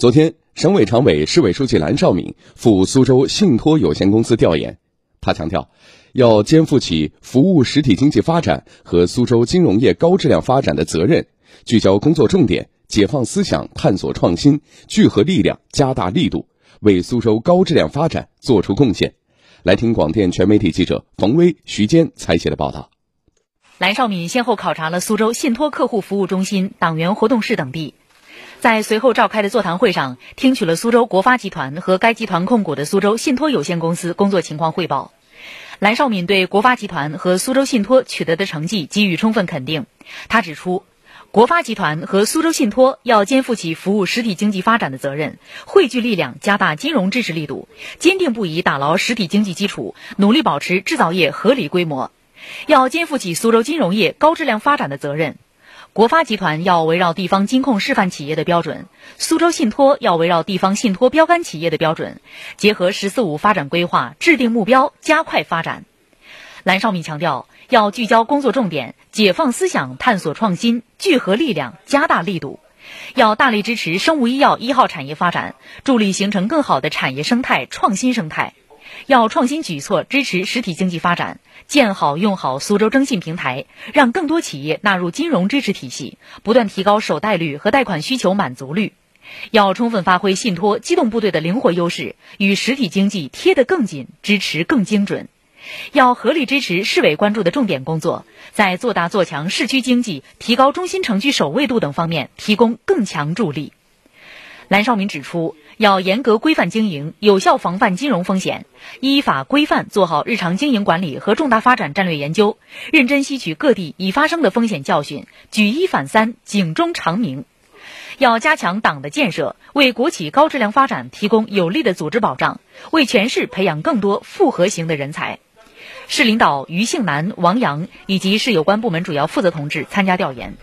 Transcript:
昨天，省委常委、市委书记蓝绍敏赴苏州信托有限公司调研，他强调，要肩负起服务实体经济发展和苏州金融业高质量发展的责任，聚焦工作重点，解放思想，探索创新，聚合力量，加大力度，为苏州高质量发展作出贡献。来听广电全媒体记者冯威、徐坚采写的报道。蓝绍敏先后考察了苏州信托客户服务中心、党员活动室等地。在随后召开的座谈会上，听取了苏州国发集团和该集团控股的苏州信托有限公司工作情况汇报。蓝绍敏对国发集团和苏州信托取得的成绩给予充分肯定。他指出，国发集团和苏州信托要肩负起服务实体经济发展的责任，汇聚力量，加大金融支持力度，坚定不移打牢实体经济基础，努力保持制造业合理规模。要肩负起苏州金融业高质量发展的责任。国发集团要围绕地方金控示范企业的标准，苏州信托要围绕地方信托标杆企业的标准，结合“十四五”发展规划，制定目标，加快发展。蓝绍敏强调，要聚焦工作重点，解放思想，探索创新，聚合力量，加大力度。要大力支持生物医药一号产业发展，助力形成更好的产业生态、创新生态。要创新举措支持实体经济发展，建好用好苏州征信平台，让更多企业纳入金融支持体系，不断提高首贷率和贷款需求满足率。要充分发挥信托机动部队的灵活优势，与实体经济贴得更紧，支持更精准。要合力支持市委关注的重点工作，在做大做强市区经济、提高中心城区首位度等方面提供更强助力。蓝绍敏指出，要严格规范经营，有效防范金融风险，依法规范做好日常经营管理和重大发展战略研究，认真吸取各地已发生的风险教训，举一反三，警钟长鸣。要加强党的建设，为国企高质量发展提供有力的组织保障，为全市培养更多复合型的人才。市领导于庆南、王阳以及市有关部门主要负责同志参加调研。